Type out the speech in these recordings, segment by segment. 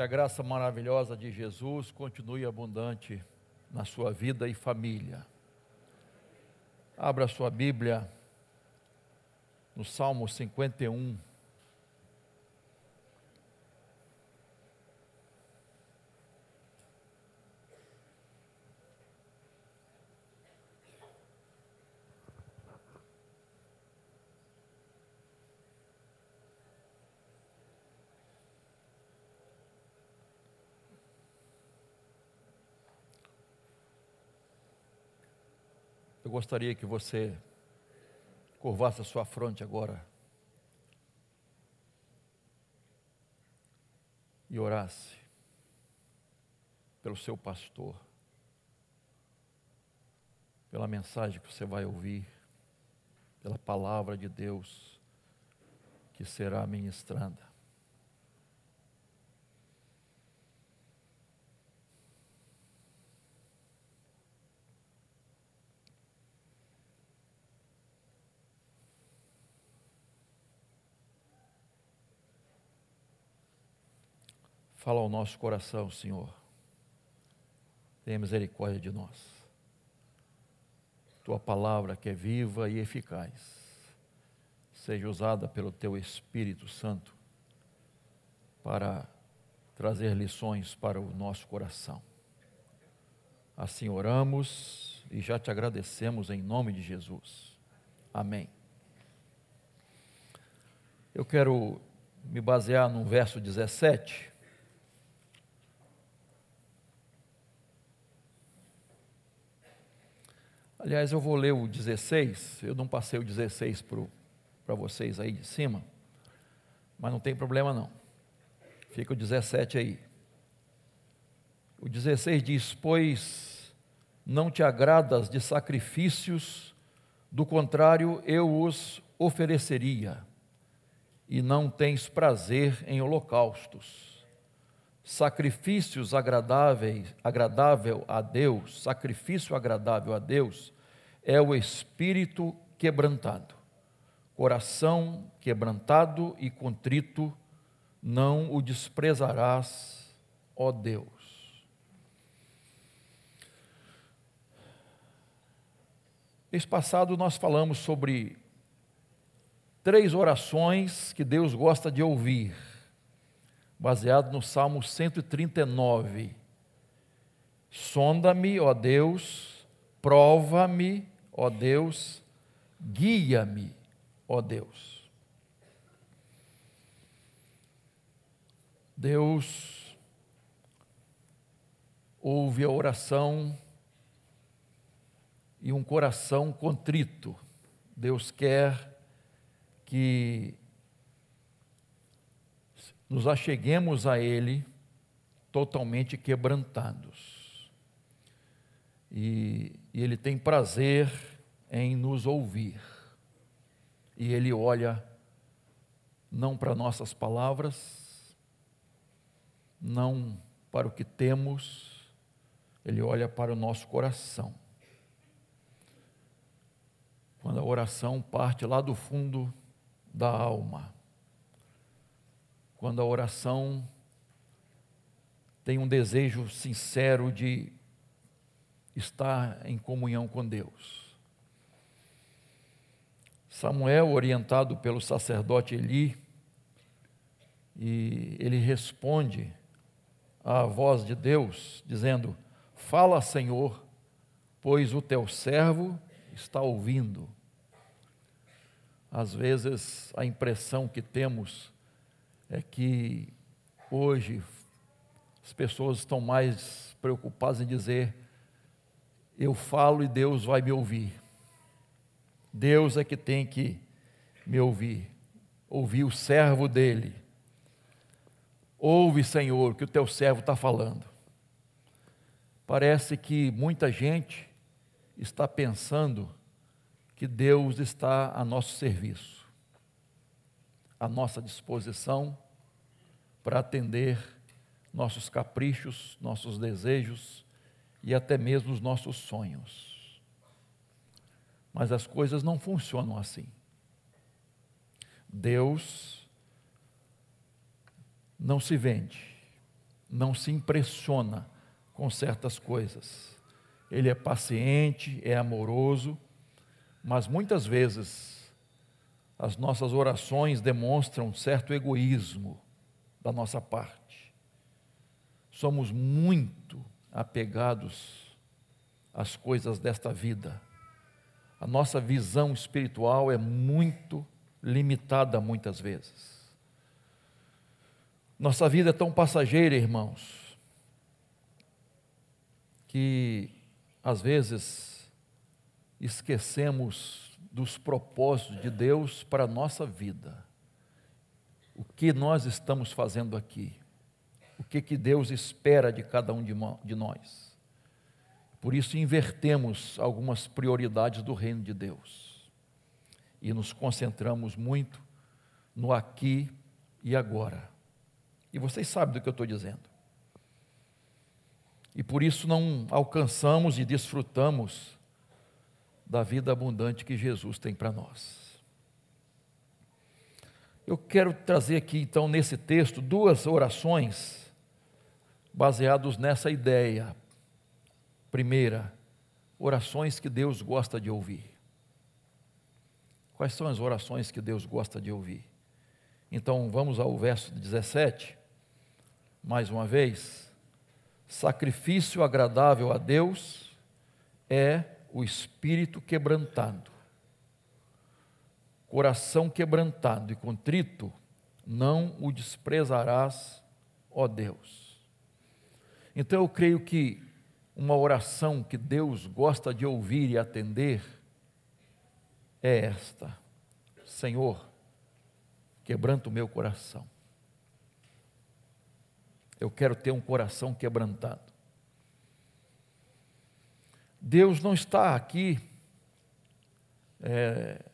Que a graça maravilhosa de Jesus continue abundante na sua vida e família. Abra sua Bíblia no Salmo 51. Eu gostaria que você curvasse a sua fronte agora e orasse pelo seu pastor, pela mensagem que você vai ouvir, pela palavra de Deus que será ministrada. Fala ao nosso coração, Senhor. Tenha misericórdia de nós. Tua palavra que é viva e eficaz, seja usada pelo Teu Espírito Santo para trazer lições para o nosso coração. Assim oramos e já te agradecemos em nome de Jesus. Amém. Eu quero me basear no verso 17 Aliás, eu vou ler o 16, eu não passei o 16 para vocês aí de cima, mas não tem problema não. Fica o 17 aí. O 16 diz: Pois não te agradas de sacrifícios, do contrário eu os ofereceria, e não tens prazer em holocaustos. Sacrifícios agradáveis, agradável a Deus, sacrifício agradável a Deus é o espírito quebrantado. Coração quebrantado e contrito, não o desprezarás, ó Deus. Mês passado nós falamos sobre três orações que Deus gosta de ouvir, baseado no Salmo 139. Sonda-me, ó Deus, prova-me ó Deus, guia-me, ó Deus. Deus ouve a oração e um coração contrito. Deus quer que nos acheguemos a Ele totalmente quebrantados. E, e Ele tem prazer em nos ouvir. E Ele olha não para nossas palavras, não para o que temos, Ele olha para o nosso coração. Quando a oração parte lá do fundo da alma, quando a oração tem um desejo sincero de estar em comunhão com Deus. Samuel, orientado pelo sacerdote Eli, e ele responde à voz de Deus, dizendo: Fala, Senhor, pois o teu servo está ouvindo. Às vezes a impressão que temos é que hoje as pessoas estão mais preocupadas em dizer: eu falo e Deus vai me ouvir. Deus é que tem que me ouvir, ouvir o servo dele. Ouve, Senhor, que o teu servo está falando. Parece que muita gente está pensando que Deus está a nosso serviço, à nossa disposição para atender nossos caprichos, nossos desejos, e até mesmo os nossos sonhos. Mas as coisas não funcionam assim. Deus não se vende, não se impressiona com certas coisas. Ele é paciente, é amoroso, mas muitas vezes as nossas orações demonstram certo egoísmo da nossa parte. Somos muito apegados às coisas desta vida. A nossa visão espiritual é muito limitada muitas vezes. Nossa vida é tão passageira, irmãos, que às vezes esquecemos dos propósitos de Deus para a nossa vida. O que nós estamos fazendo aqui? O que, que Deus espera de cada um de nós? Por isso, invertemos algumas prioridades do reino de Deus e nos concentramos muito no aqui e agora. E vocês sabem do que eu estou dizendo. E por isso não alcançamos e desfrutamos da vida abundante que Jesus tem para nós. Eu quero trazer aqui, então, nesse texto, duas orações baseados nessa ideia. Primeira, orações que Deus gosta de ouvir. Quais são as orações que Deus gosta de ouvir? Então, vamos ao verso 17, mais uma vez. Sacrifício agradável a Deus é o espírito quebrantado. Coração quebrantado e contrito, não o desprezarás, ó Deus. Então eu creio que uma oração que Deus gosta de ouvir e atender é esta: Senhor, quebranta o meu coração. Eu quero ter um coração quebrantado. Deus não está aqui, é,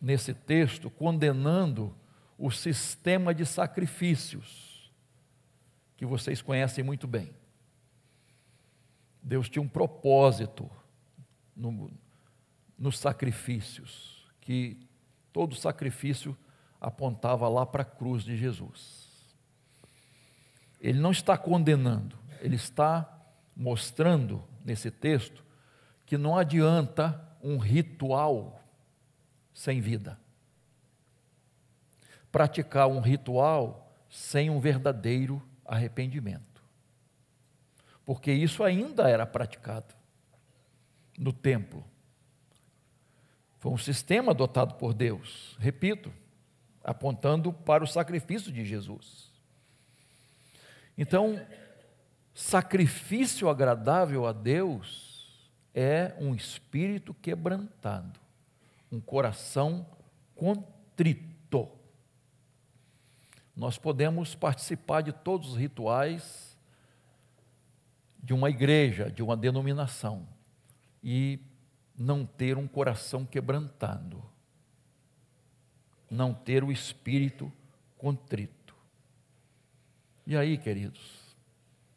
nesse texto, condenando o sistema de sacrifícios, que vocês conhecem muito bem. Deus tinha um propósito no, nos sacrifícios, que todo sacrifício apontava lá para a cruz de Jesus. Ele não está condenando, ele está mostrando nesse texto que não adianta um ritual sem vida. Praticar um ritual sem um verdadeiro arrependimento. Porque isso ainda era praticado no templo. Foi um sistema adotado por Deus, repito, apontando para o sacrifício de Jesus. Então, sacrifício agradável a Deus é um espírito quebrantado, um coração contrito. Nós podemos participar de todos os rituais de uma igreja, de uma denominação, e não ter um coração quebrantado, não ter o espírito contrito. E aí, queridos,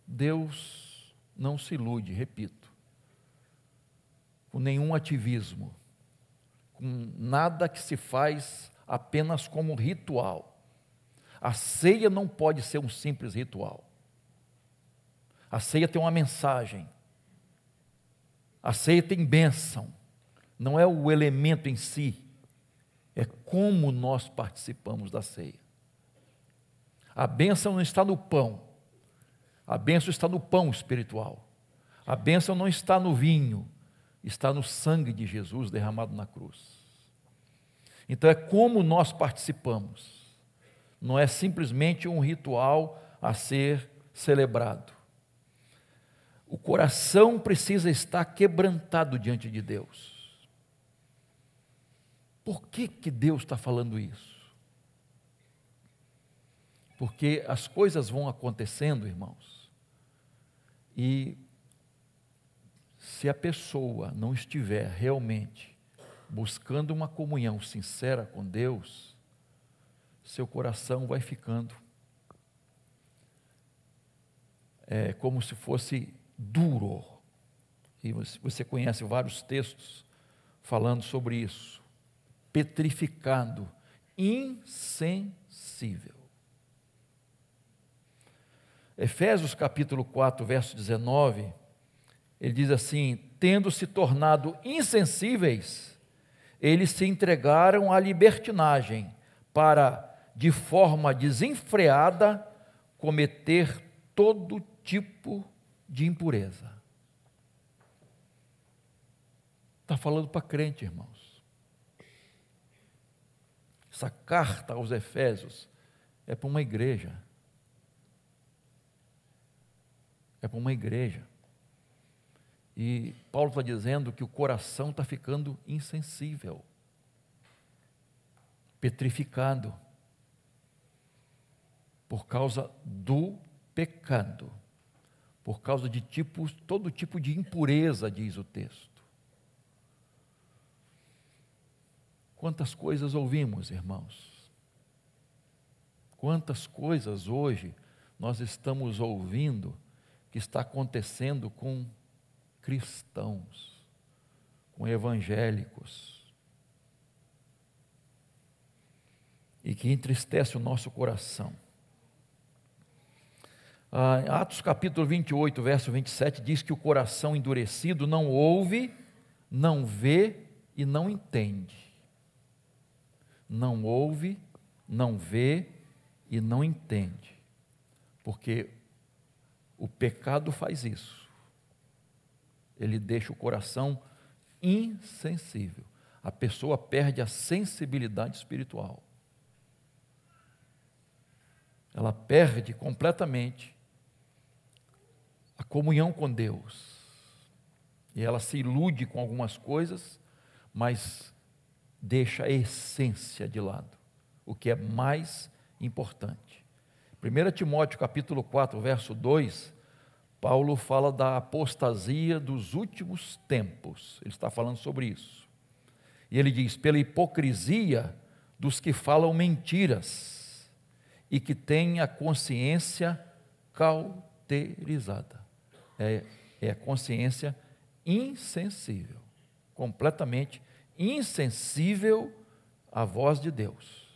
Deus não se ilude, repito com nenhum ativismo, com nada que se faz apenas como ritual. A ceia não pode ser um simples ritual. A ceia tem uma mensagem. A ceia tem bênção. Não é o elemento em si, é como nós participamos da ceia. A bênção não está no pão, a bênção está no pão espiritual. A bênção não está no vinho, está no sangue de Jesus derramado na cruz. Então é como nós participamos, não é simplesmente um ritual a ser celebrado. O coração precisa estar quebrantado diante de Deus. Por que, que Deus está falando isso? Porque as coisas vão acontecendo, irmãos, e se a pessoa não estiver realmente buscando uma comunhão sincera com Deus, seu coração vai ficando é, como se fosse duro. E você conhece vários textos falando sobre isso. Petrificado, insensível. Efésios capítulo 4, verso 19, ele diz assim: tendo se tornado insensíveis, eles se entregaram à libertinagem para, de forma desenfreada, cometer todo tipo de impureza. Está falando para crente, irmãos. Essa carta aos Efésios é para uma igreja. É para uma igreja. E Paulo está dizendo que o coração está ficando insensível, petrificado, por causa do pecado, por causa de tipos, todo tipo de impureza, diz o texto. Quantas coisas ouvimos, irmãos? Quantas coisas hoje nós estamos ouvindo que está acontecendo com cristãos, com evangélicos, e que entristece o nosso coração. Ah, Atos capítulo 28, verso 27 diz que o coração endurecido não ouve, não vê e não entende. Não ouve, não vê e não entende. Porque o pecado faz isso ele deixa o coração insensível. A pessoa perde a sensibilidade espiritual. Ela perde completamente a comunhão com Deus. E ela se ilude com algumas coisas, mas deixa a essência de lado, o que é mais importante. 1 Timóteo capítulo 4, verso 2, Paulo fala da apostasia dos últimos tempos, ele está falando sobre isso. E ele diz: pela hipocrisia dos que falam mentiras e que têm a consciência cauterizada. É, é a consciência insensível, completamente insensível à voz de Deus.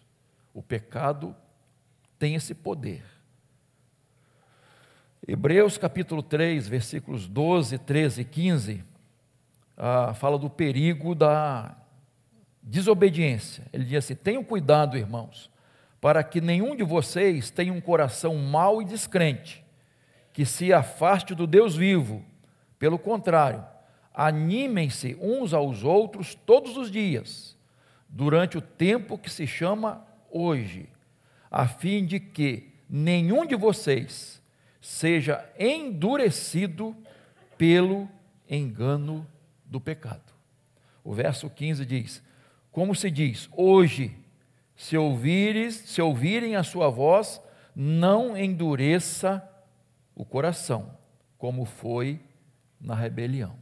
O pecado tem esse poder Hebreus capítulo 3, versículos 12, 13 e 15, ah, fala do perigo da desobediência. Ele diz assim: tenham cuidado, irmãos, para que nenhum de vocês tenha um coração mau e descrente, que se afaste do Deus vivo. Pelo contrário, animem-se uns aos outros todos os dias, durante o tempo que se chama hoje, a fim de que nenhum de vocês seja endurecido pelo engano do pecado. O verso 15 diz: Como se diz, hoje, se ouvires, se ouvirem a sua voz, não endureça o coração, como foi na rebelião.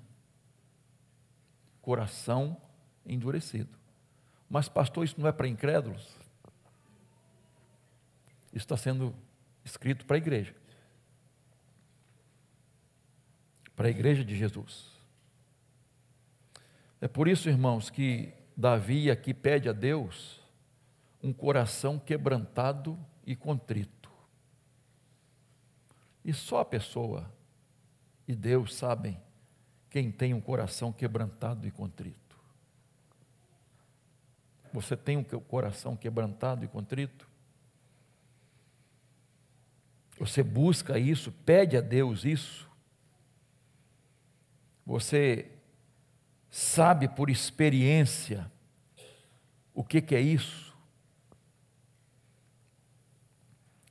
Coração endurecido. Mas, pastor, isso não é para incrédulos? Isso está sendo escrito para a igreja. Para a igreja de Jesus. É por isso, irmãos, que Davi aqui pede a Deus um coração quebrantado e contrito. E só a pessoa e Deus sabem quem tem um coração quebrantado e contrito. Você tem um coração quebrantado e contrito? Você busca isso, pede a Deus isso? Você sabe por experiência o que, que é isso?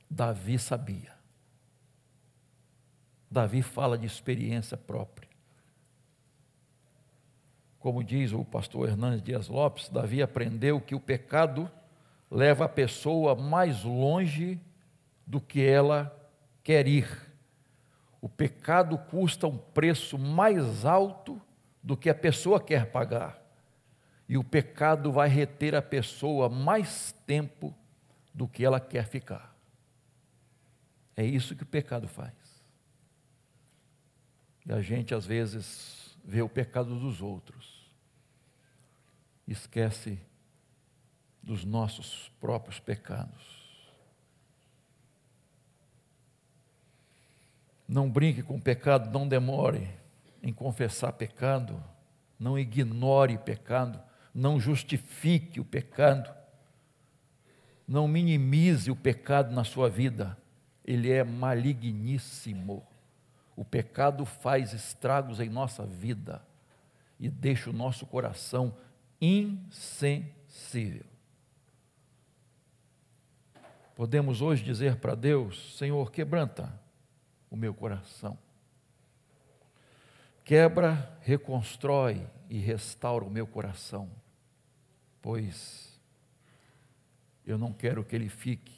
Davi sabia. Davi fala de experiência própria. Como diz o pastor Hernandes Dias Lopes, Davi aprendeu que o pecado leva a pessoa mais longe do que ela quer ir o pecado custa um preço mais alto do que a pessoa quer pagar. E o pecado vai reter a pessoa mais tempo do que ela quer ficar. É isso que o pecado faz. E a gente às vezes vê o pecado dos outros, esquece dos nossos próprios pecados. Não brinque com o pecado, não demore em confessar pecado, não ignore pecado, não justifique o pecado, não minimize o pecado na sua vida, ele é maligníssimo. O pecado faz estragos em nossa vida e deixa o nosso coração insensível. Podemos hoje dizer para Deus: Senhor, quebranta o meu coração. Quebra, reconstrói e restaura o meu coração, pois eu não quero que ele fique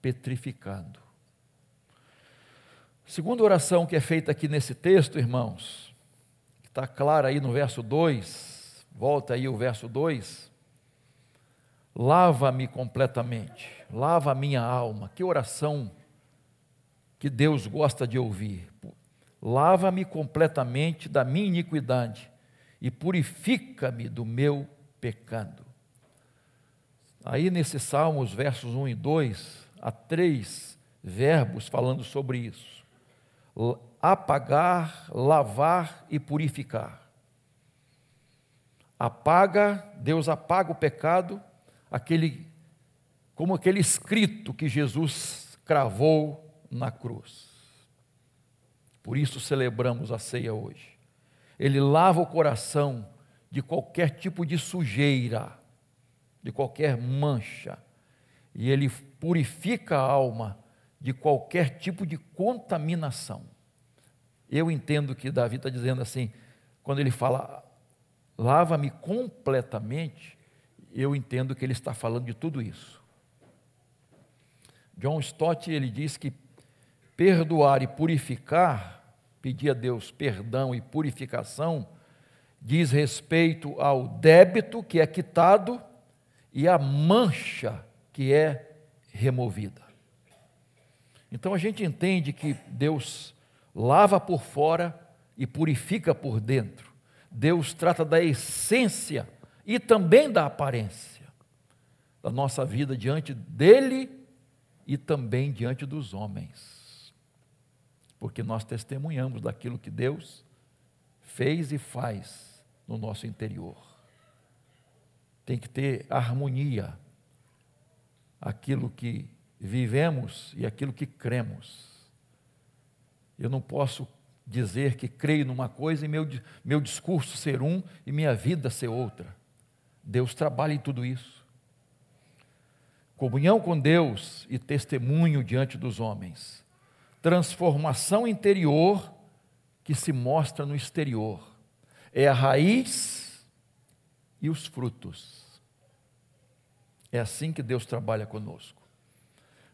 petrificado. Segunda oração que é feita aqui nesse texto, irmãos, que está clara aí no verso 2, volta aí o verso 2. Lava-me completamente, lava a minha alma. Que oração que Deus gosta de ouvir. Lava-me completamente da minha iniquidade e purifica-me do meu pecado. Aí nesses Salmos, versos 1 e 2, há três verbos falando sobre isso: apagar, lavar e purificar. Apaga, Deus apaga o pecado, aquele como aquele escrito que Jesus cravou na cruz. Por isso celebramos a ceia hoje. Ele lava o coração de qualquer tipo de sujeira, de qualquer mancha, e ele purifica a alma de qualquer tipo de contaminação. Eu entendo que Davi está dizendo assim, quando ele fala, lava-me completamente, eu entendo que ele está falando de tudo isso. John Stott, ele diz que perdoar e purificar, pedir a Deus perdão e purificação, diz respeito ao débito que é quitado e à mancha que é removida. Então a gente entende que Deus lava por fora e purifica por dentro. Deus trata da essência e também da aparência da nossa vida diante dele e também diante dos homens. Porque nós testemunhamos daquilo que Deus fez e faz no nosso interior. Tem que ter harmonia aquilo que vivemos e aquilo que cremos. Eu não posso dizer que creio numa coisa e meu, meu discurso ser um e minha vida ser outra. Deus trabalha em tudo isso. Comunhão com Deus e testemunho diante dos homens. Transformação interior que se mostra no exterior. É a raiz e os frutos. É assim que Deus trabalha conosco.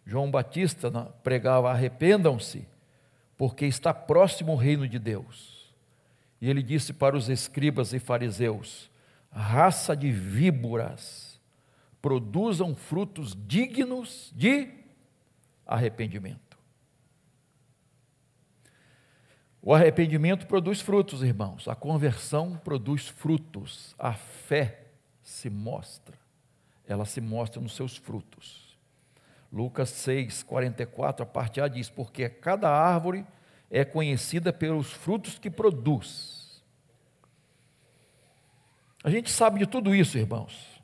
João Batista pregava: arrependam-se, porque está próximo o reino de Deus. E ele disse para os escribas e fariseus: raça de víboras, produzam frutos dignos de arrependimento. O arrependimento produz frutos, irmãos. A conversão produz frutos. A fé se mostra ela se mostra nos seus frutos. Lucas 6, 44, a parte A diz: Porque cada árvore é conhecida pelos frutos que produz. A gente sabe de tudo isso, irmãos.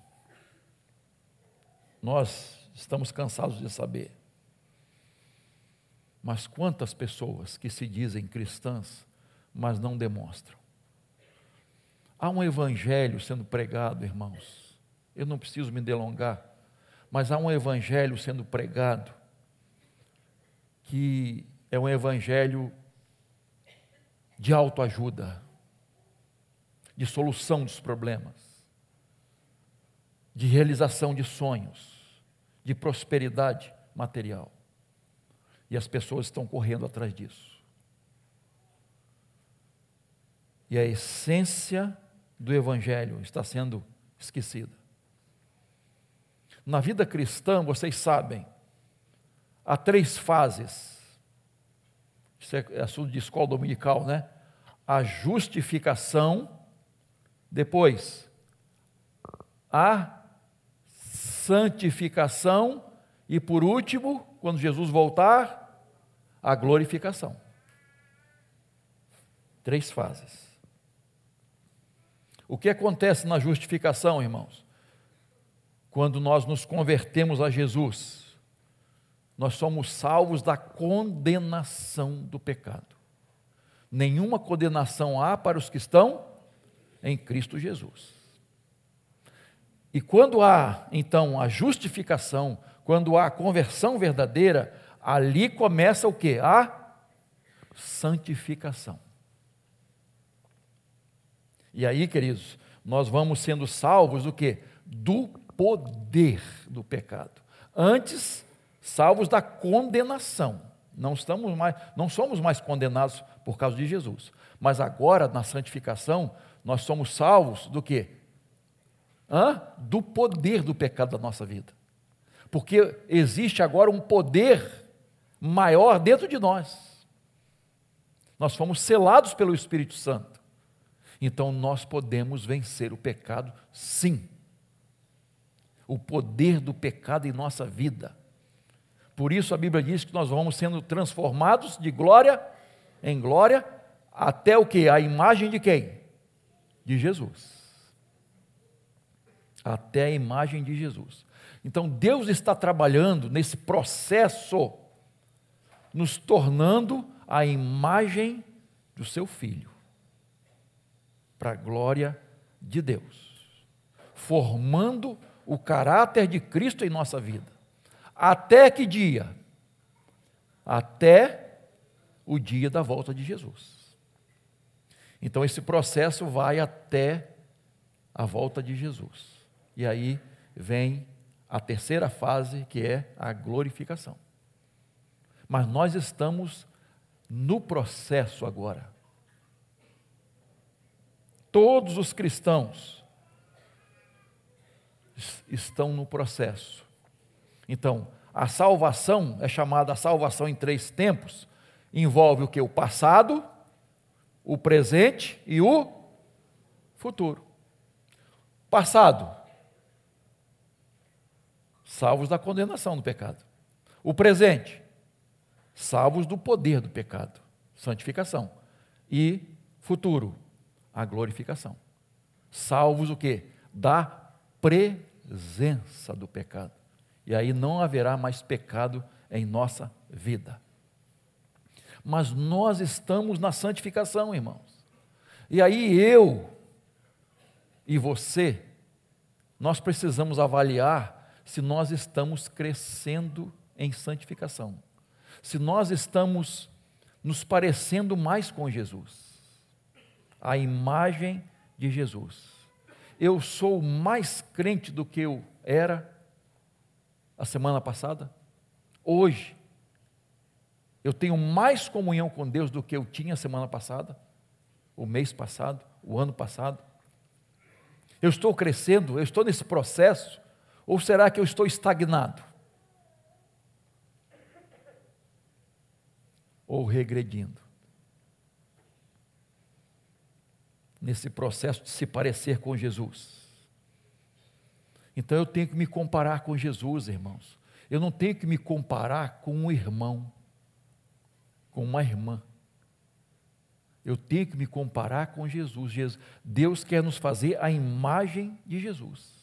Nós estamos cansados de saber. Mas quantas pessoas que se dizem cristãs, mas não demonstram? Há um evangelho sendo pregado, irmãos, eu não preciso me delongar, mas há um evangelho sendo pregado que é um evangelho de autoajuda, de solução dos problemas, de realização de sonhos, de prosperidade material. E as pessoas estão correndo atrás disso. E a essência do Evangelho está sendo esquecida. Na vida cristã, vocês sabem, há três fases. Isso é assunto de escola dominical, né? A justificação, depois a santificação e por último, quando Jesus voltar, a glorificação. Três fases. O que acontece na justificação, irmãos? Quando nós nos convertemos a Jesus, nós somos salvos da condenação do pecado. Nenhuma condenação há para os que estão em Cristo Jesus. E quando há, então, a justificação, quando há conversão verdadeira, ali começa o que? A santificação. E aí, queridos, nós vamos sendo salvos do que? Do poder do pecado. Antes, salvos da condenação. Não estamos mais, não somos mais condenados por causa de Jesus. Mas agora, na santificação, nós somos salvos do que? Do poder do pecado da nossa vida. Porque existe agora um poder maior dentro de nós. Nós fomos selados pelo Espírito Santo. Então nós podemos vencer o pecado, sim. O poder do pecado em nossa vida. Por isso a Bíblia diz que nós vamos sendo transformados de glória em glória até o que? A imagem de quem? De Jesus. Até a imagem de Jesus. Então Deus está trabalhando nesse processo, nos tornando a imagem do seu filho para a glória de Deus, formando o caráter de Cristo em nossa vida. Até que dia? Até o dia da volta de Jesus. Então esse processo vai até a volta de Jesus. E aí vem a terceira fase, que é a glorificação. Mas nós estamos no processo agora todos os cristãos estão no processo. Então, a salvação é chamada salvação em três tempos, envolve o que? O passado, o presente e o futuro. Passado, salvos da condenação do pecado. O presente, salvos do poder do pecado, santificação. E futuro, a glorificação. Salvos o quê? Da presença do pecado. E aí não haverá mais pecado em nossa vida. Mas nós estamos na santificação, irmãos. E aí eu e você, nós precisamos avaliar se nós estamos crescendo em santificação. Se nós estamos nos parecendo mais com Jesus a imagem de Jesus. Eu sou mais crente do que eu era a semana passada. Hoje, eu tenho mais comunhão com Deus do que eu tinha a semana passada, o mês passado, o ano passado. Eu estou crescendo, eu estou nesse processo, ou será que eu estou estagnado? Ou regredindo? nesse processo de se parecer com Jesus. Então eu tenho que me comparar com Jesus, irmãos. Eu não tenho que me comparar com um irmão, com uma irmã. Eu tenho que me comparar com Jesus. Deus quer nos fazer a imagem de Jesus.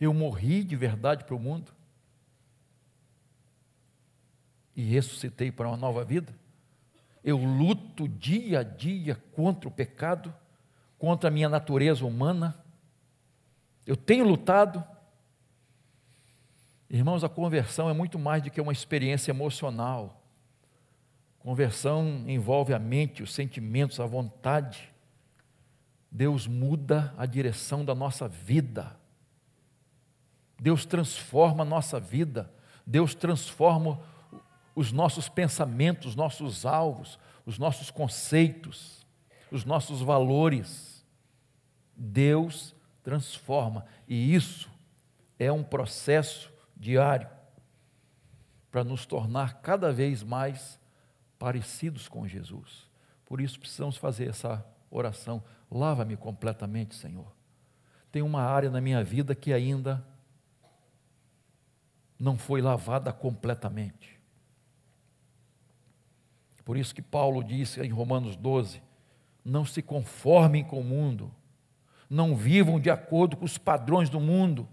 Eu morri de verdade para o mundo e ressuscitei para uma nova vida eu luto dia a dia contra o pecado, contra a minha natureza humana. Eu tenho lutado. Irmãos, a conversão é muito mais do que uma experiência emocional. Conversão envolve a mente, os sentimentos, a vontade. Deus muda a direção da nossa vida. Deus transforma a nossa vida. Deus transforma os nossos pensamentos, os nossos alvos, os nossos conceitos, os nossos valores. Deus transforma, e isso é um processo diário para nos tornar cada vez mais parecidos com Jesus. Por isso precisamos fazer essa oração. Lava-me completamente, Senhor. Tem uma área na minha vida que ainda não foi lavada completamente Por isso que Paulo disse em Romanos 12: não se conformem com o mundo, não vivam de acordo com os padrões do mundo,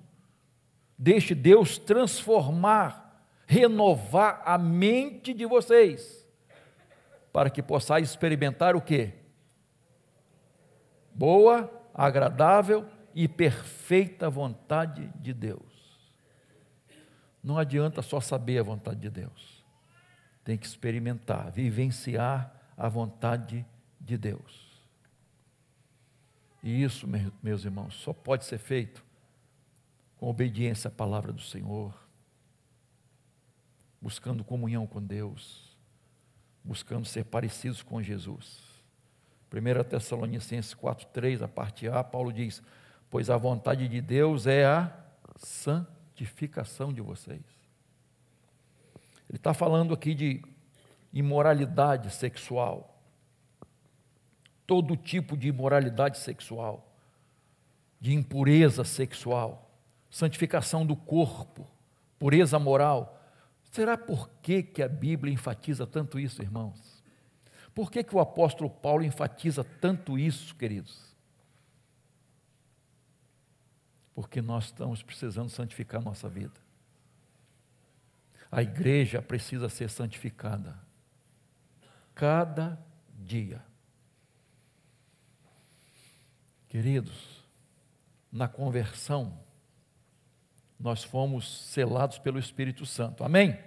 deixe Deus transformar, renovar a mente de vocês, para que possais experimentar o que? Boa, agradável e perfeita vontade de Deus. Não adianta só saber a vontade de Deus, tem que experimentar, vivenciar a vontade de Deus. E isso, meus irmãos, só pode ser feito com obediência à palavra do Senhor, buscando comunhão com Deus, buscando ser parecidos com Jesus. 1 Tessalonicenses 4,3, a parte A, Paulo diz: Pois a vontade de Deus é a santificação de vocês. Ele está falando aqui de imoralidade sexual todo tipo de imoralidade sexual, de impureza sexual, santificação do corpo, pureza moral. Será por que, que a Bíblia enfatiza tanto isso, irmãos? Por que, que o apóstolo Paulo enfatiza tanto isso, queridos? Porque nós estamos precisando santificar nossa vida. A igreja precisa ser santificada. Cada dia. Queridos, na conversão, nós fomos selados pelo Espírito Santo. Amém?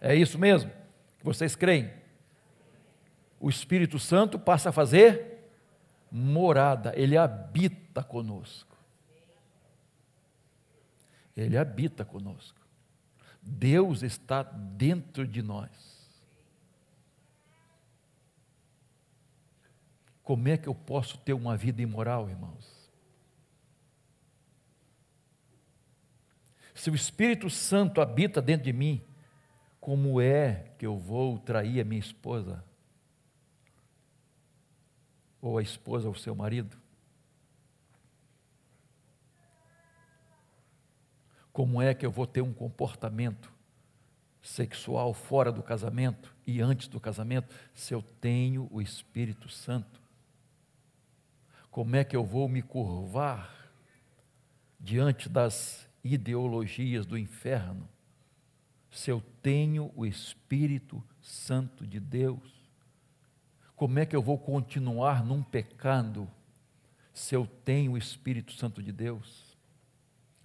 É isso mesmo? Que vocês creem? O Espírito Santo passa a fazer morada, ele habita conosco. Ele habita conosco. Deus está dentro de nós. Como é que eu posso ter uma vida imoral, irmãos? Se o Espírito Santo habita dentro de mim, como é que eu vou trair a minha esposa? Ou a esposa ou o seu marido? Como é que eu vou ter um comportamento sexual fora do casamento e antes do casamento se eu tenho o Espírito Santo? Como é que eu vou me curvar diante das ideologias do inferno se eu tenho o Espírito Santo de Deus? Como é que eu vou continuar num pecado se eu tenho o Espírito Santo de Deus?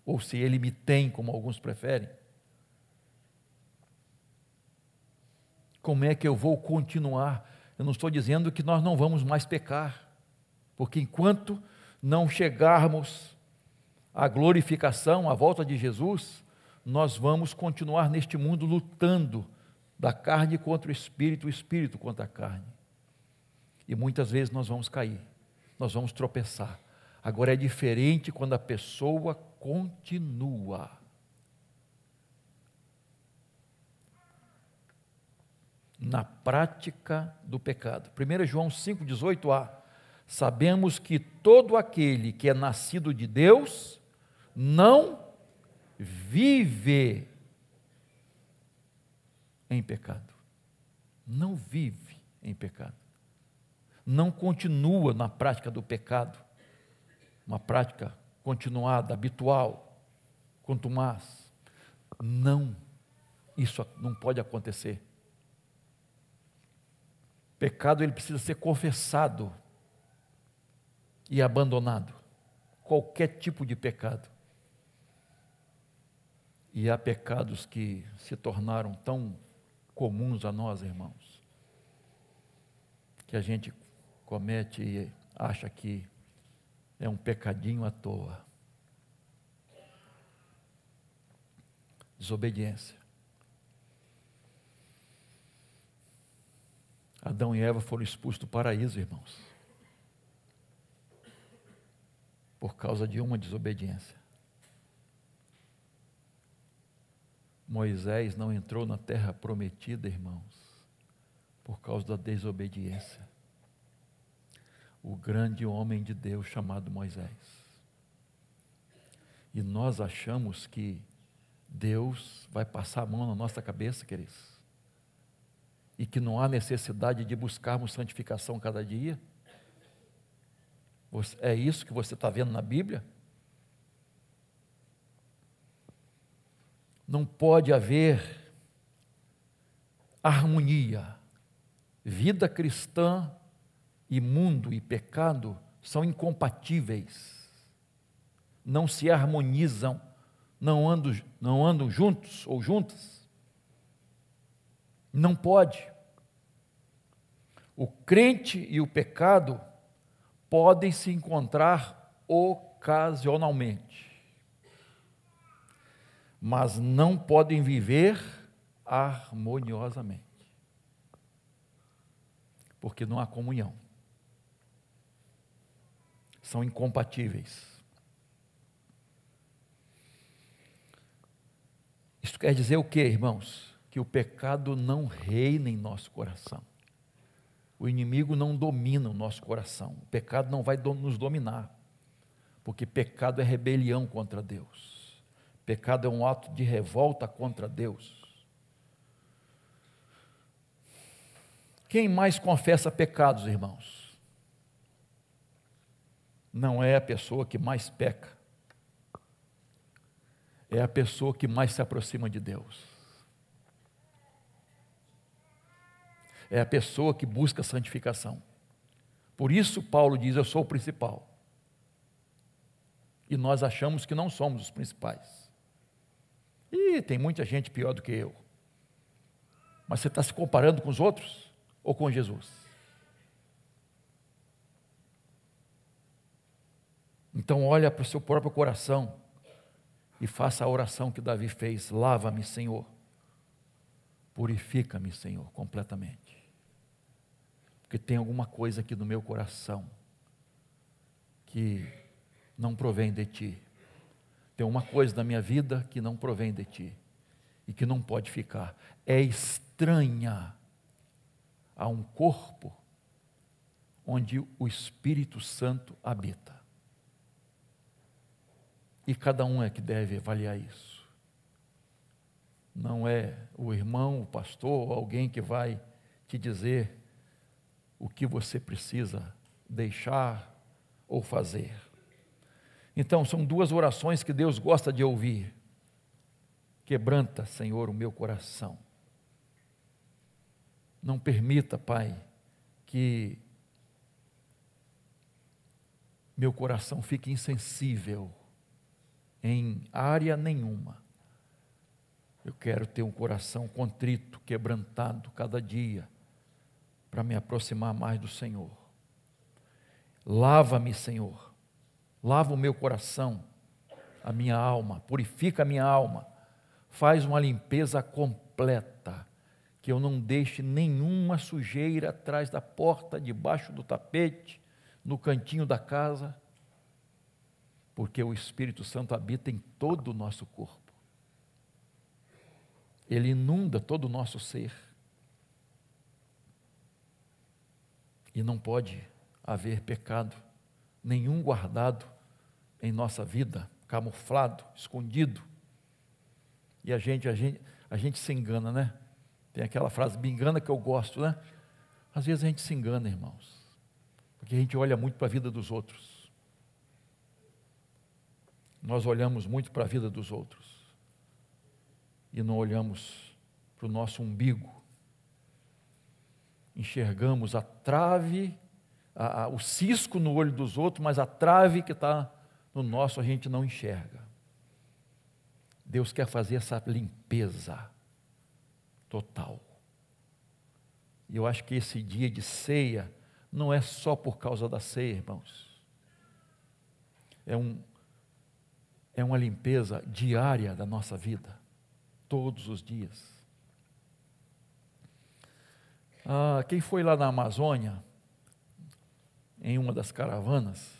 Ou se ele me tem, como alguns preferem? Como é que eu vou continuar? Eu não estou dizendo que nós não vamos mais pecar. Porque enquanto não chegarmos à glorificação, à volta de Jesus, nós vamos continuar neste mundo lutando da carne contra o espírito, o espírito contra a carne. E muitas vezes nós vamos cair, nós vamos tropeçar. Agora é diferente quando a pessoa continua. Na prática do pecado. 1 João 5,18a sabemos que todo aquele que é nascido de Deus não vive em pecado. Não vive em pecado. Não continua na prática do pecado. Uma prática continuada, habitual, contumaz. Não. Isso não pode acontecer. Pecado ele precisa ser confessado e abandonado. Qualquer tipo de pecado. E há pecados que se tornaram tão comuns a nós, irmãos, que a gente comete e acha que é um pecadinho à toa. Desobediência. Adão e Eva foram expulsos do paraíso, irmãos. por causa de uma desobediência. Moisés não entrou na terra prometida, irmãos, por causa da desobediência. O grande homem de Deus chamado Moisés. E nós achamos que Deus vai passar a mão na nossa cabeça, queridos. e que não há necessidade de buscarmos santificação cada dia? É isso que você está vendo na Bíblia? Não pode haver harmonia. Vida cristã e mundo e pecado são incompatíveis, não se harmonizam, não andam, não andam juntos ou juntas. Não pode. O crente e o pecado podem se encontrar ocasionalmente, mas não podem viver harmoniosamente, porque não há comunhão, são incompatíveis. Isso quer dizer o que, irmãos? Que o pecado não reina em nosso coração. O inimigo não domina o nosso coração. O pecado não vai nos dominar. Porque pecado é rebelião contra Deus. Pecado é um ato de revolta contra Deus. Quem mais confessa pecados, irmãos? Não é a pessoa que mais peca, é a pessoa que mais se aproxima de Deus. é a pessoa que busca santificação. Por isso, Paulo diz: Eu sou o principal. E nós achamos que não somos os principais. E tem muita gente pior do que eu. Mas você está se comparando com os outros ou com Jesus? Então, olha para o seu próprio coração e faça a oração que Davi fez: Lava-me, Senhor. Purifica-me, Senhor, completamente porque tem alguma coisa aqui no meu coração que não provém de ti. Tem uma coisa na minha vida que não provém de ti e que não pode ficar. É estranha a um corpo onde o Espírito Santo habita. E cada um é que deve avaliar isso. Não é o irmão, o pastor, alguém que vai te dizer o que você precisa deixar ou fazer. Então, são duas orações que Deus gosta de ouvir. Quebranta, Senhor, o meu coração. Não permita, Pai, que meu coração fique insensível em área nenhuma. Eu quero ter um coração contrito, quebrantado cada dia para me aproximar mais do Senhor. Lava-me, Senhor. Lava o meu coração, a minha alma, purifica a minha alma. Faz uma limpeza completa, que eu não deixe nenhuma sujeira atrás da porta, debaixo do tapete, no cantinho da casa, porque o Espírito Santo habita em todo o nosso corpo. Ele inunda todo o nosso ser. E não pode haver pecado nenhum guardado em nossa vida, camuflado, escondido. E a gente, a gente, a gente se engana, né? Tem aquela frase, me engana que eu gosto, né? Às vezes a gente se engana, irmãos, porque a gente olha muito para a vida dos outros. Nós olhamos muito para a vida dos outros e não olhamos para o nosso umbigo, enxergamos a trave, a, a, o cisco no olho dos outros, mas a trave que está no nosso a gente não enxerga. Deus quer fazer essa limpeza total. E eu acho que esse dia de ceia não é só por causa da ceia, irmãos. É, um, é uma limpeza diária da nossa vida, todos os dias. Ah, quem foi lá na Amazônia, em uma das caravanas,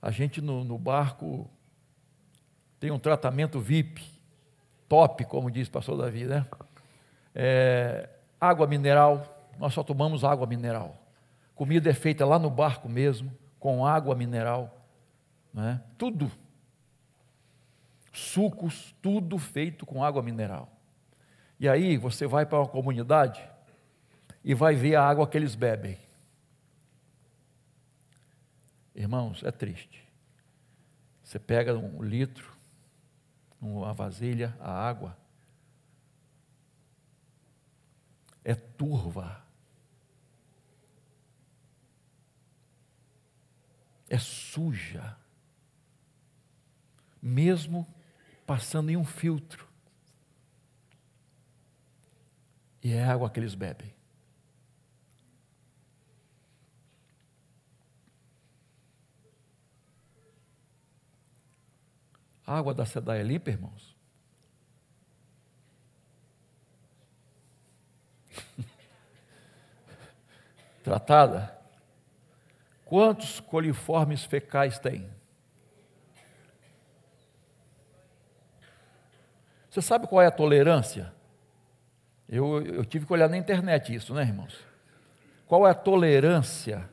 a gente no, no barco tem um tratamento VIP, top, como diz o pastor Davi, né? É, água mineral, nós só tomamos água mineral. Comida é feita lá no barco mesmo, com água mineral, né? tudo. Sucos, tudo feito com água mineral. E aí você vai para uma comunidade e vai ver a água que eles bebem. Irmãos, é triste. Você pega um litro, uma vasilha, a água, é turva. É suja. Mesmo passando em um filtro. E é água que eles bebem. A água da Sedai é limpa, irmãos? Tratada? Quantos coliformes fecais tem? Você sabe qual é a tolerância? Eu, eu tive que olhar na internet isso, né, irmãos? Qual é a tolerância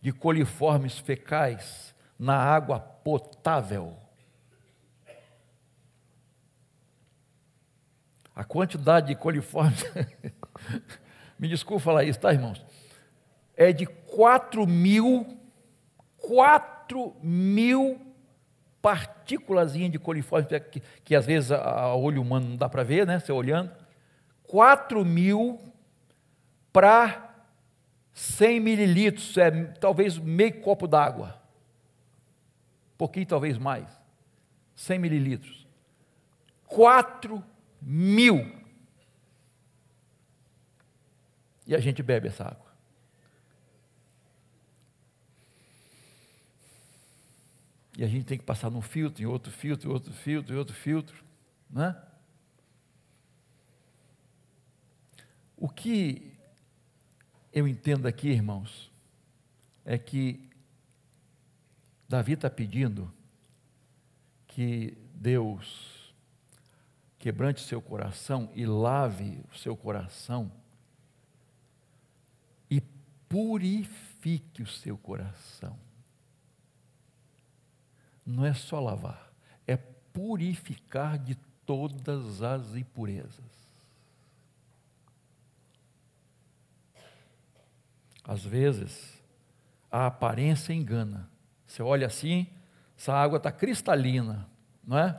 de coliformes fecais na água potável? A quantidade de coliformes, me desculpa falar isso, tá, irmãos? É de 4 mil, 4 mil partículas de coliformes, que, que às vezes a, a olho humano não dá para ver, né? Você olhando. 4 mil para 100 mililitros, é talvez meio copo d'água. Um pouquinho, talvez mais. 100 mililitros. 4 mil. E a gente bebe essa água. E a gente tem que passar num filtro, em outro filtro, em outro filtro, em outro filtro, né? O que eu entendo aqui, irmãos, é que Davi está pedindo que Deus quebrante seu coração e lave o seu coração e purifique o seu coração. Não é só lavar, é purificar de todas as impurezas. Às vezes, a aparência engana. Você olha assim, essa água está cristalina, não é?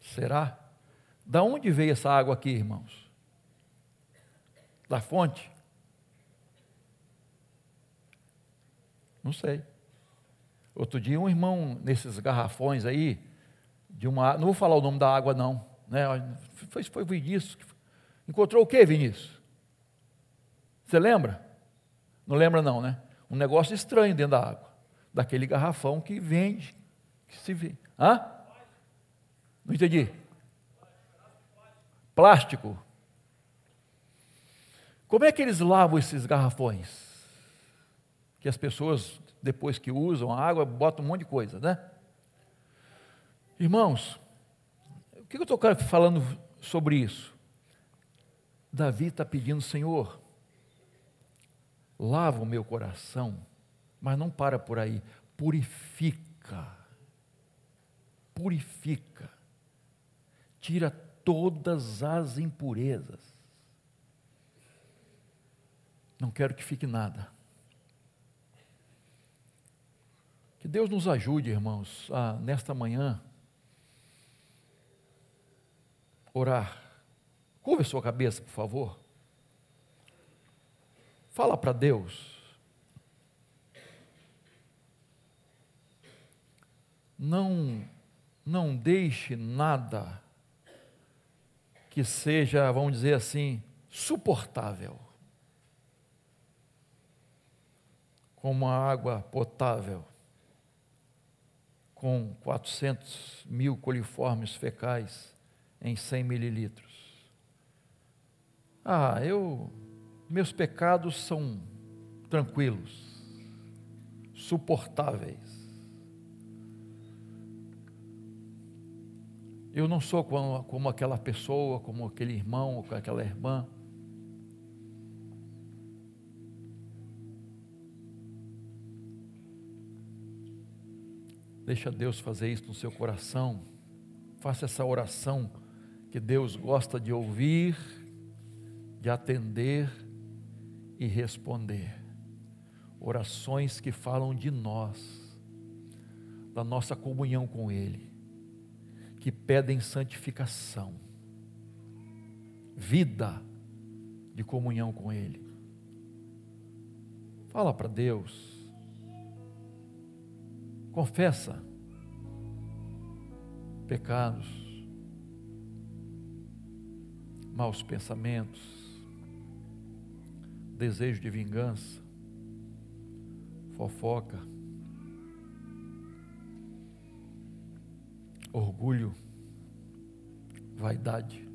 Será? Da onde veio essa água aqui, irmãos? Da fonte? Não sei. Outro dia, um irmão, nesses garrafões aí, de uma. Não vou falar o nome da água, não. Né? Foi, foi Vinícius. Encontrou o que, Vinícius? Você lembra? Não lembra, não, né? Um negócio estranho dentro da água. Daquele garrafão que vende, que se vê. Hã? Não entendi. Plástico. Como é que eles lavam esses garrafões? Que as pessoas, depois que usam a água, botam um monte de coisa, né? Irmãos, o que eu estou falando sobre isso? Davi está pedindo, Senhor, lava o meu coração, mas não para por aí, purifica, purifica tira todas as impurezas. Não quero que fique nada. Que Deus nos ajude, irmãos, a nesta manhã orar. Curva sua cabeça, por favor. Fala para Deus. Não não deixe nada que seja, vamos dizer assim, suportável. Como a água potável, com 400 mil coliformes fecais em 100 mililitros. Ah, eu, meus pecados são tranquilos, suportáveis. Eu não sou como, como aquela pessoa, como aquele irmão, ou aquela irmã. Deixa Deus fazer isso no seu coração. Faça essa oração que Deus gosta de ouvir, de atender e responder. Orações que falam de nós, da nossa comunhão com Ele, que pedem santificação, vida de comunhão com Ele. Fala para Deus, confessa pecados, maus pensamentos, desejo de vingança, fofoca, orgulho, vaidade,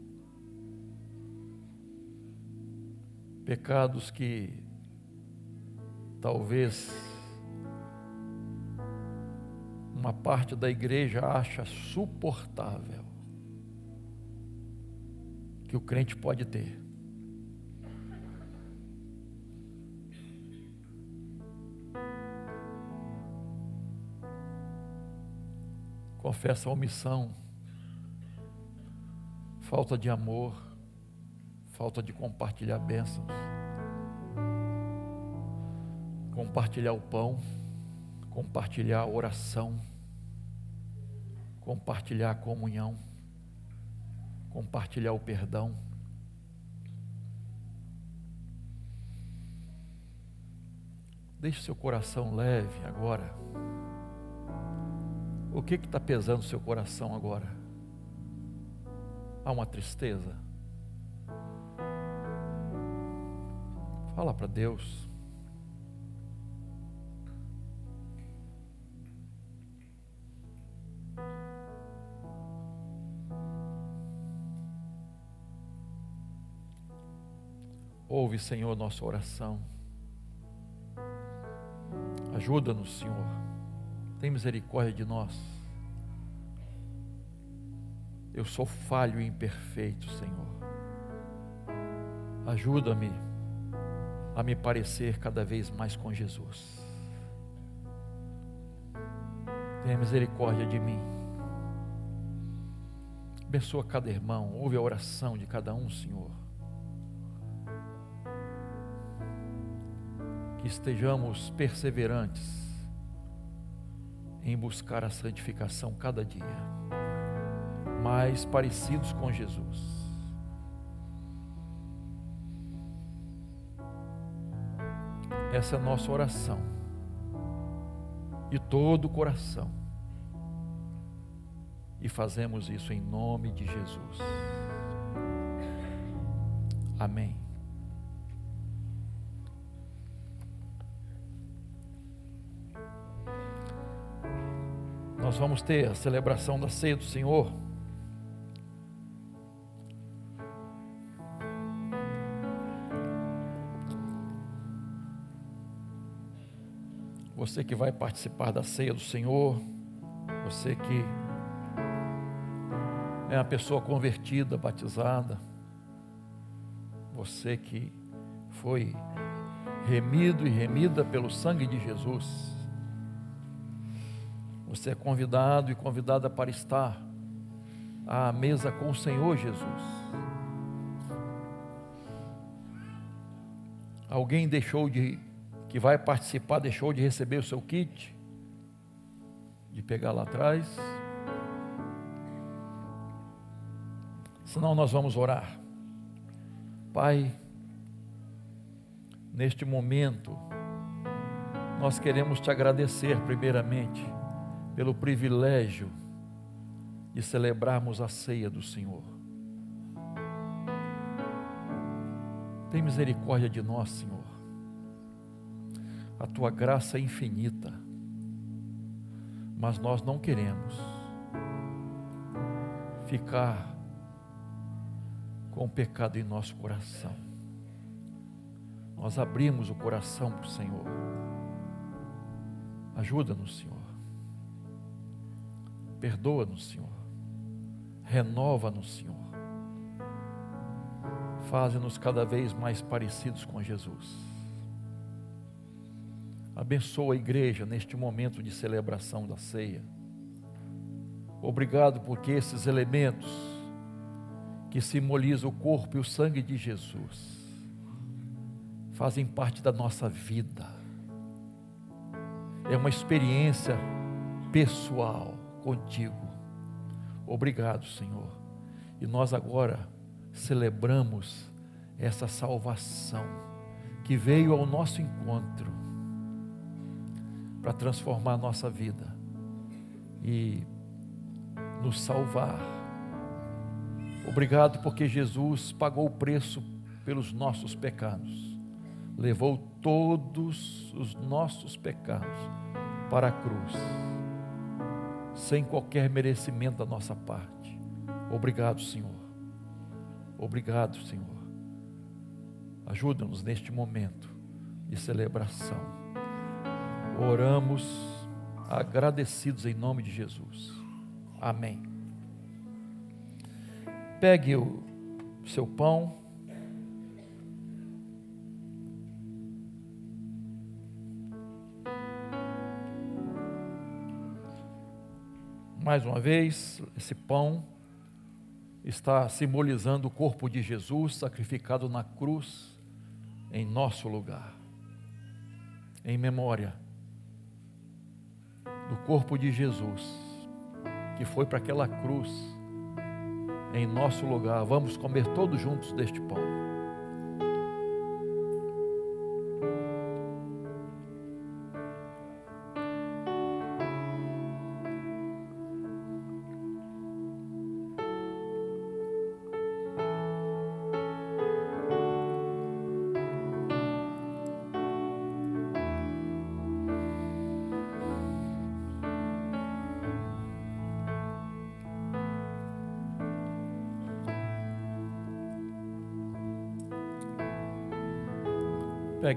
pecados que talvez uma parte da igreja acha suportável que o crente pode ter. Confessa a omissão, falta de amor, falta de compartilhar bênçãos, compartilhar o pão, compartilhar a oração, compartilhar a comunhão, compartilhar o perdão. Deixe seu coração leve agora. O que está pesando seu coração agora? Há uma tristeza? Fala para Deus. Ouve, Senhor, nossa oração. Ajuda-nos, Senhor. Tem misericórdia de nós. Eu sou falho e imperfeito, Senhor. Ajuda-me a me parecer cada vez mais com Jesus. Tenha misericórdia de mim. Abençoa cada irmão, ouve a oração de cada um, Senhor. Que estejamos perseverantes em buscar a santificação cada dia, mais parecidos com Jesus. Essa é a nossa oração, de todo o coração, e fazemos isso em nome de Jesus. Amém. Nós vamos ter a celebração da ceia do Senhor. Você que vai participar da ceia do Senhor, você que é uma pessoa convertida, batizada, você que foi remido e remida pelo sangue de Jesus, você é convidado e convidada para estar à mesa com o Senhor Jesus. Alguém deixou de que vai participar deixou de receber o seu kit, de pegar lá atrás. Senão nós vamos orar. Pai, neste momento, nós queremos te agradecer, primeiramente, pelo privilégio de celebrarmos a ceia do Senhor. Tem misericórdia de nós, Senhor a tua graça é infinita, mas nós não queremos ficar com o pecado em nosso coração. Nós abrimos o coração para o Senhor. Ajuda-nos, Senhor. Perdoa-nos, Senhor. Renova-nos, Senhor. Faze-nos cada vez mais parecidos com Jesus. Abençoa a igreja neste momento de celebração da ceia. Obrigado porque esses elementos que simboliza o corpo e o sangue de Jesus, fazem parte da nossa vida. É uma experiência pessoal contigo. Obrigado, Senhor. E nós agora celebramos essa salvação que veio ao nosso encontro para transformar a nossa vida e nos salvar. Obrigado porque Jesus pagou o preço pelos nossos pecados, levou todos os nossos pecados para a cruz, sem qualquer merecimento da nossa parte. Obrigado, Senhor. Obrigado, Senhor. Ajuda-nos neste momento de celebração. Oramos agradecidos em nome de Jesus. Amém. Pegue o seu pão. Mais uma vez, esse pão está simbolizando o corpo de Jesus sacrificado na cruz em nosso lugar, em memória do corpo de Jesus que foi para aquela cruz em nosso lugar. Vamos comer todos juntos deste pão.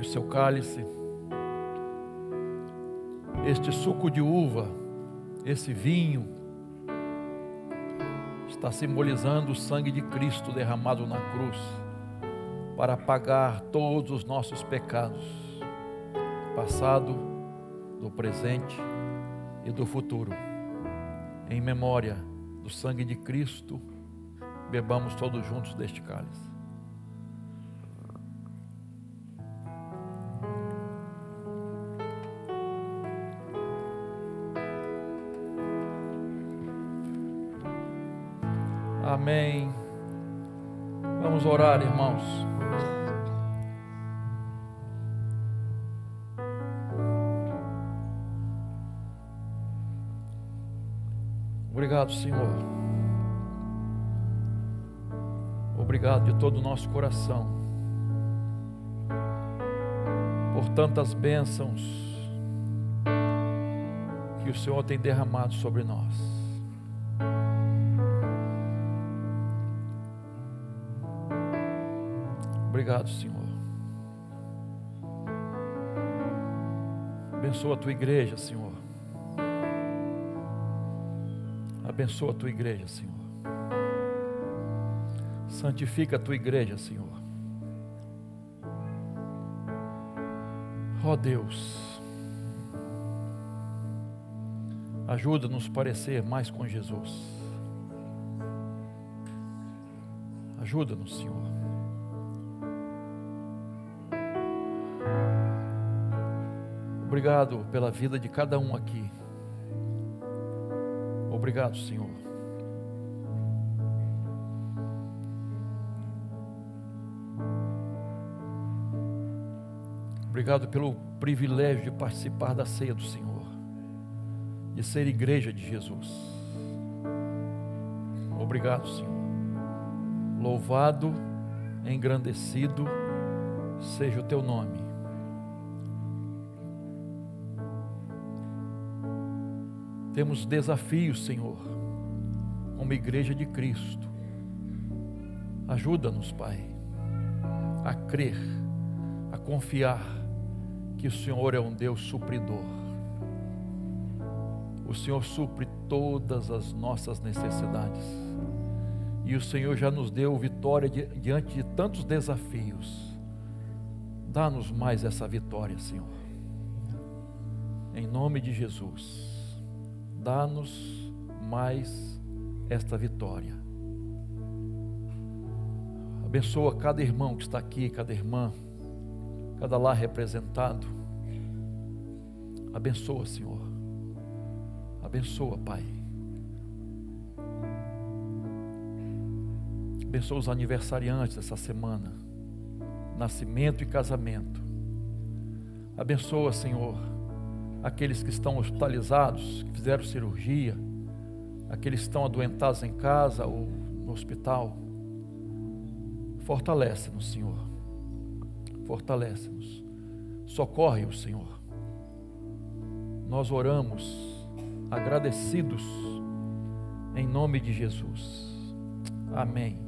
O seu cálice. Este suco de uva, esse vinho, está simbolizando o sangue de Cristo derramado na cruz para pagar todos os nossos pecados, passado, do presente e do futuro. Em memória do sangue de Cristo, bebamos todos juntos deste cálice. Amém. Vamos orar, irmãos. Obrigado, Senhor. Obrigado de todo o nosso coração por tantas bênçãos que o Senhor tem derramado sobre nós. Obrigado, Senhor. Abençoa a tua igreja, Senhor. Abençoa a tua igreja, Senhor. Santifica a tua igreja, Senhor. Ó oh, Deus, ajuda-nos a parecer mais com Jesus. Ajuda-nos, Senhor. Obrigado pela vida de cada um aqui. Obrigado, Senhor. Obrigado pelo privilégio de participar da ceia do Senhor, de ser igreja de Jesus. Obrigado, Senhor. Louvado, engrandecido seja o teu nome. Temos desafios, Senhor, como igreja de Cristo. Ajuda-nos, Pai, a crer, a confiar que o Senhor é um Deus supridor. O Senhor supre todas as nossas necessidades. E o Senhor já nos deu vitória diante de tantos desafios. Dá-nos mais essa vitória, Senhor. Em nome de Jesus dá-nos mais esta vitória. Abençoa cada irmão que está aqui, cada irmã, cada lar representado. Abençoa, Senhor. Abençoa, Pai. Abençoa os aniversariantes dessa semana, nascimento e casamento. Abençoa, Senhor, aqueles que estão hospitalizados, que fizeram cirurgia, aqueles que estão adoentados em casa ou no hospital. Fortalece-nos, Senhor. Fortalece-nos. Socorre o Senhor. Nós oramos agradecidos em nome de Jesus. Amém.